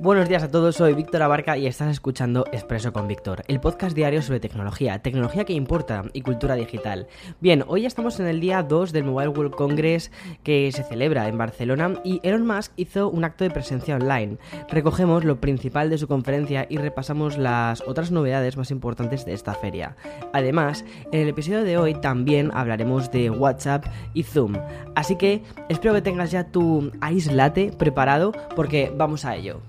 Buenos días a todos, soy Víctor Abarca y estás escuchando Expreso con Víctor, el podcast diario sobre tecnología, tecnología que importa y cultura digital. Bien, hoy estamos en el día 2 del Mobile World Congress que se celebra en Barcelona y Elon Musk hizo un acto de presencia online. Recogemos lo principal de su conferencia y repasamos las otras novedades más importantes de esta feria. Además, en el episodio de hoy también hablaremos de WhatsApp y Zoom. Así que espero que tengas ya tu ice latte preparado porque vamos a ello.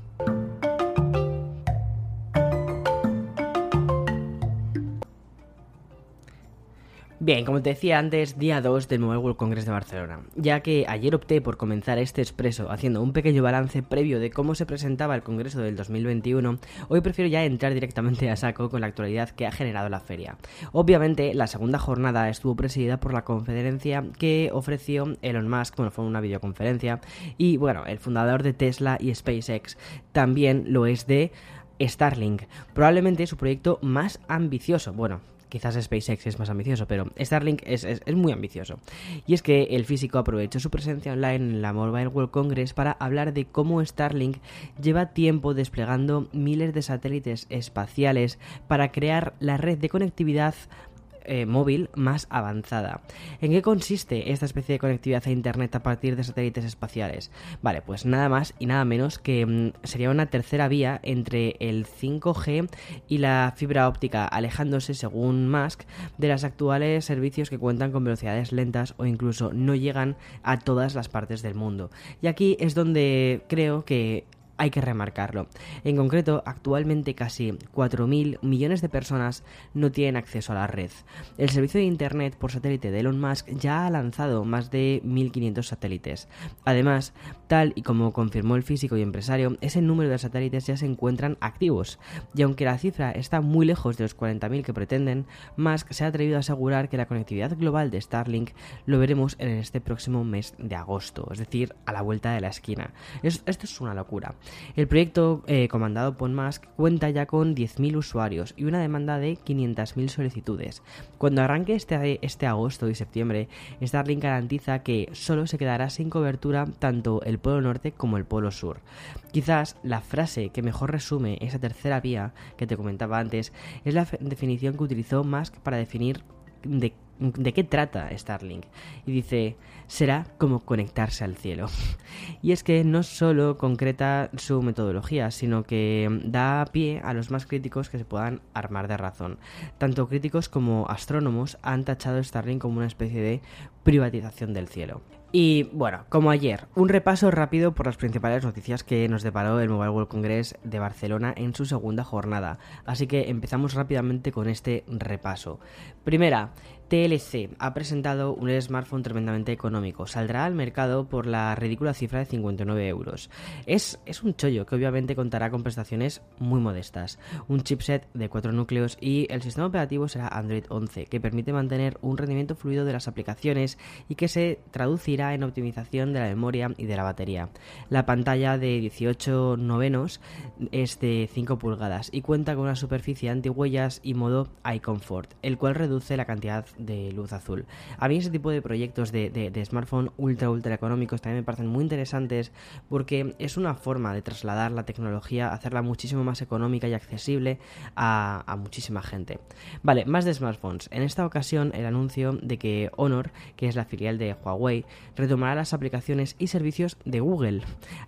Bien, como te decía antes, día 2 del Mobile World Congress de Barcelona. Ya que ayer opté por comenzar este expreso haciendo un pequeño balance previo de cómo se presentaba el Congreso del 2021, hoy prefiero ya entrar directamente a saco con la actualidad que ha generado la feria. Obviamente, la segunda jornada estuvo presidida por la conferencia que ofreció Elon Musk, bueno, fue una videoconferencia, y bueno, el fundador de Tesla y SpaceX también lo es de Starlink, probablemente su proyecto más ambicioso. Bueno, Quizás SpaceX es más ambicioso, pero Starlink es, muy ambicioso. Y es que el físico aprovechó su presencia online en la Mobile World Congress para hablar de cómo Starlink lleva tiempo desplegando miles de satélites espaciales para crear la red de conectividad eh, móvil más avanzada. ¿En qué consiste esta especie de conectividad a Internet a partir de satélites espaciales? Vale, pues nada más y nada menos que mm, sería una tercera vía entre el 5G y la fibra óptica, alejándose, según Musk, de los actuales servicios que cuentan con velocidades lentas o incluso no llegan a todas las partes del mundo. Y aquí es donde creo que hay que remarcarlo. En concreto, actualmente casi 4.000 millones de personas no tienen acceso a la red. El servicio de Internet por satélite de Elon Musk ya ha lanzado más de 1.500 satélites. Además, tal y como confirmó el físico y empresario, ese número de satélites ya se encuentran activos. Y aunque la cifra está muy lejos de los 40.000 que pretenden, Musk se ha atrevido a asegurar que la conectividad global de Starlink lo veremos en este próximo mes de agosto, es decir, a la vuelta de la esquina. esto es una locura. El proyecto, eh, comandado por Musk, cuenta ya con 10.000 usuarios y una demanda de 500.000 solicitudes. Cuando arranque este, este agosto y septiembre, Starlink garantiza que solo se quedará sin cobertura tanto el Polo Norte como el Polo Sur. Quizás la frase que mejor resume esa tercera vía que te comentaba antes es la definición que utilizó Musk para definir de de qué trata Starlink. Y dice, será como conectarse al cielo. Y es que no solo concreta su metodología, sino que da pie a los más críticos que se puedan armar de razón. Tanto críticos como astrónomos han tachado Starlink como una especie de privatización del cielo. Y bueno, como ayer, un repaso rápido por las principales noticias que nos deparó el Mobile World Congress de Barcelona en su segunda jornada. Así que empezamos rápidamente con este repaso. Primera, TLC ha presentado un smartphone tremendamente económico. Saldrá al mercado por la ridícula cifra de 59 euros. Es, es un chollo que obviamente contará con prestaciones muy modestas. Un chipset de 4 núcleos y el sistema operativo será Android 11, que permite mantener un rendimiento fluido de las aplicaciones y que se traducirá en optimización de la memoria y de la batería. La pantalla de 18 novenos es de 5 pulgadas y cuenta con una superficie antihuellas y modo Eye Comfort, el cual reduce la cantidad de luz azul. A mí ese tipo de proyectos de, smartphone ultra ultra económicos también me parecen muy interesantes porque es una forma de trasladar la tecnología, hacerla muchísimo más económica y accesible a muchísima gente. Vale, más de smartphones. En esta ocasión el anuncio de que Honor, que es la filial de Huawei, retomará las aplicaciones y servicios de Google.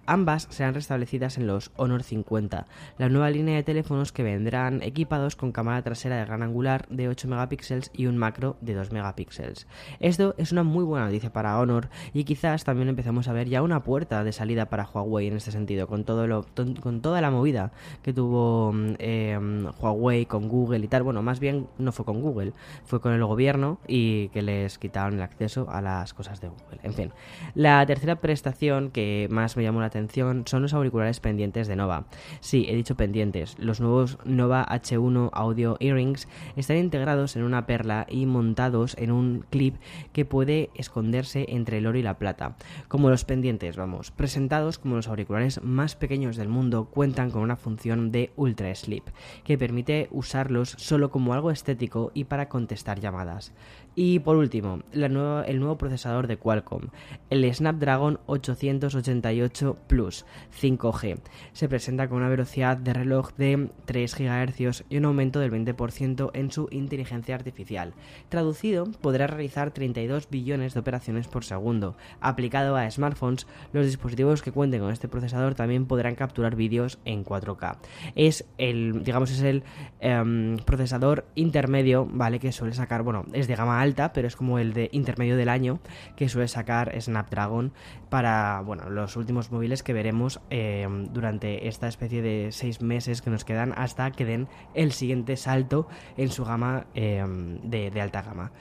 Ambas serán restablecidas en los Honor 50, la nueva línea de teléfonos que vendrán equipados con cámara trasera de gran angular de 8 megapíxeles y un macro de 2 megapíxeles. Esto es una muy buena noticia para Honor y quizás también empezamos a ver ya una puerta de salida para Huawei en este sentido, con, todo lo, con toda la movida que tuvo mm, em, Huawei con Google y tal. Bueno, más bien no fue con Google, fue con el gobierno y que les quitaron el acceso a las cosas de Google. En fin, la tercera prestación que más me llamó la atención son los auriculares pendientes de Nova. Sí, he dicho pendientes. Los nuevos Nova H1 Audio Earrings están integrados en una perla y montados en un clip que puede esconderse entre el oro y la plata. Como los pendientes, vamos, presentados como los auriculares más pequeños del mundo, cuentan con una función de Ultra Sleep, que permite usarlos solo como algo estético y para contestar llamadas. Y por último, el nuevo procesador de Qualcomm, el Snapdragon 888 Plus 5G. Se presenta con una velocidad de reloj de 3 GHz y un aumento del 20% en su inteligencia artificial. Traducido, podrá realizar 32 billones de operaciones por segundo. Aplicado a smartphones, los dispositivos que cuenten con este procesador también podrán capturar vídeos en 4K. Es el, digamos, es el em, procesador intermedio, ¿vale? Que suele sacar, bueno, es de gama alta, pero es como el de intermedio del año que suele sacar Snapdragon para bueno, los últimos móviles que veremos eh, durante esta especie de seis meses que nos quedan hasta que den el siguiente salto en su gama eh, de, alta gama.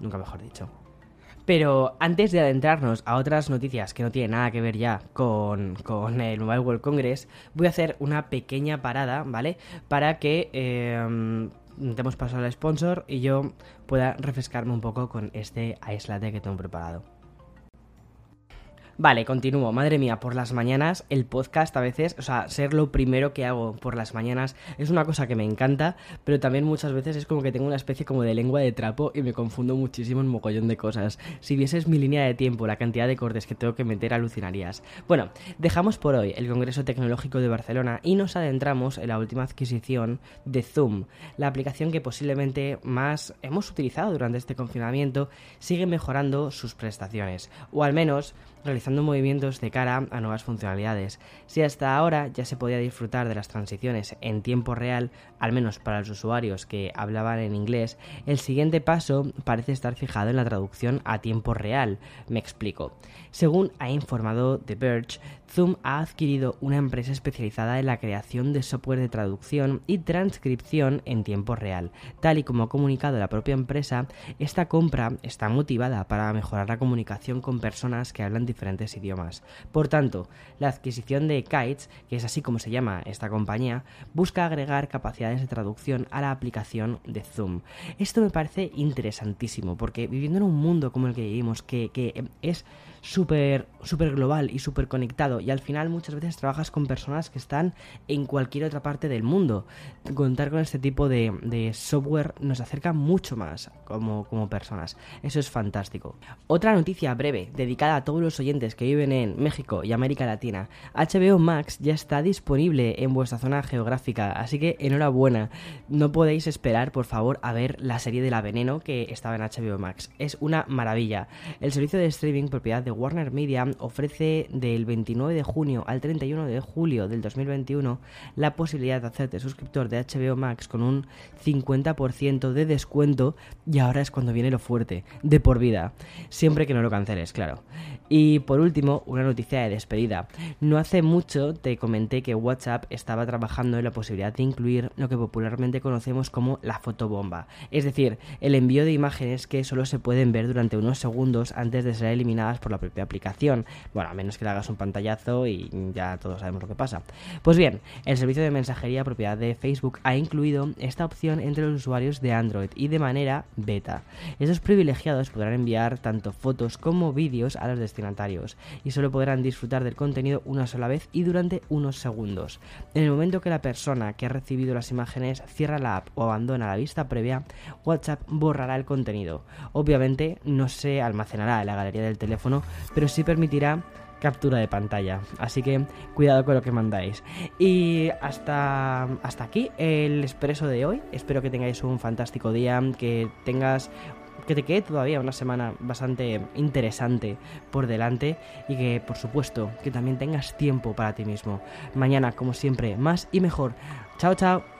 Nunca mejor dicho. Pero antes de adentrarnos a otras noticias que no tienen nada que ver ya con, con, el Mobile World Congress, voy a hacer una pequeña parada, ¿vale? Para que eh, demos paso al sponsor y yo pueda refrescarme un poco con este aislate que tengo preparado. Vale, continúo. Madre mía, por las mañanas el podcast a veces, o sea, ser lo primero que hago por las mañanas es una cosa que me encanta, pero también muchas veces es como que tengo una especie como de lengua de trapo y me confundo muchísimo en mogollón de cosas. Si vieses mi línea de tiempo, la cantidad de cortes que tengo que meter, alucinarías. Bueno, dejamos por hoy el Congreso Tecnológico de Barcelona y nos adentramos en la última adquisición de Zoom, la aplicación que posiblemente más hemos utilizado durante este confinamiento, sigue mejorando sus prestaciones, o al menos realizando movimientos de cara a nuevas funcionalidades. Si hasta ahora ya se podía disfrutar de las transiciones en tiempo real, al menos para los usuarios que hablaban en inglés, el siguiente paso parece estar fijado en la traducción a tiempo real. Me explico. Según ha informado The Verge, Zoom ha adquirido una empresa especializada en la creación de software de traducción y transcripción en tiempo real. Tal y como ha comunicado la propia empresa, esta compra está motivada para mejorar la comunicación con personas que hablan diferentes idiomas. Por tanto, la adquisición de Kites, que es así como se llama esta compañía, busca agregar capacidades de traducción a la aplicación de Zoom. Esto me parece interesantísimo porque viviendo en un mundo como el que vivimos, que, es súper super global y súper conectado y al final muchas veces trabajas con personas que están en cualquier otra parte del mundo. Contar con este tipo de, de software nos acerca mucho más como, como personas. Eso es fantástico. Otra noticia breve dedicada a todos los oyentes que viven en México y América Latina. HBO Max ya está disponible en vuestra zona geográfica, así que enhorabuena. No podéis esperar, por favor, a ver la serie de la veneno que estaba en HBO Max. Es una maravilla. El servicio de streaming propiedad de Warner Media ofrece del 29 de junio al 31 de julio del 2021 la posibilidad de hacerte suscriptor de HBO Max con un 50% de descuento y ahora es cuando viene lo fuerte, de por vida, siempre que no lo canceles, claro. Y por último, una noticia de despedida. No hace mucho te comenté que WhatsApp estaba trabajando en la posibilidad de incluir lo que popularmente conocemos como la fotobomba, es decir, el envío de imágenes que solo se pueden ver durante unos segundos antes de ser eliminadas por la propia aplicación. Bueno, a menos que le hagas un y ya todos sabemos lo que pasa. Pues bien, el servicio de mensajería propiedad de Facebook ha incluido esta opción entre los usuarios de Android y de manera beta. Estos privilegiados podrán enviar tanto fotos como vídeos a los destinatarios y solo podrán disfrutar del contenido una sola vez y durante unos segundos. En el momento que la persona que ha recibido las imágenes cierra la app o abandona la vista previa, WhatsApp borrará el contenido. Obviamente no se almacenará en la galería del teléfono, pero sí permitirá captura de pantalla. Así que cuidado con lo que mandáis. Y hasta, hasta aquí el expreso de hoy. Espero que tengáis un fantástico día, que tengas que te quede todavía una semana bastante interesante por delante y que por supuesto que también tengas tiempo para ti mismo. Mañana, como siempre, más y mejor. Chao, chao.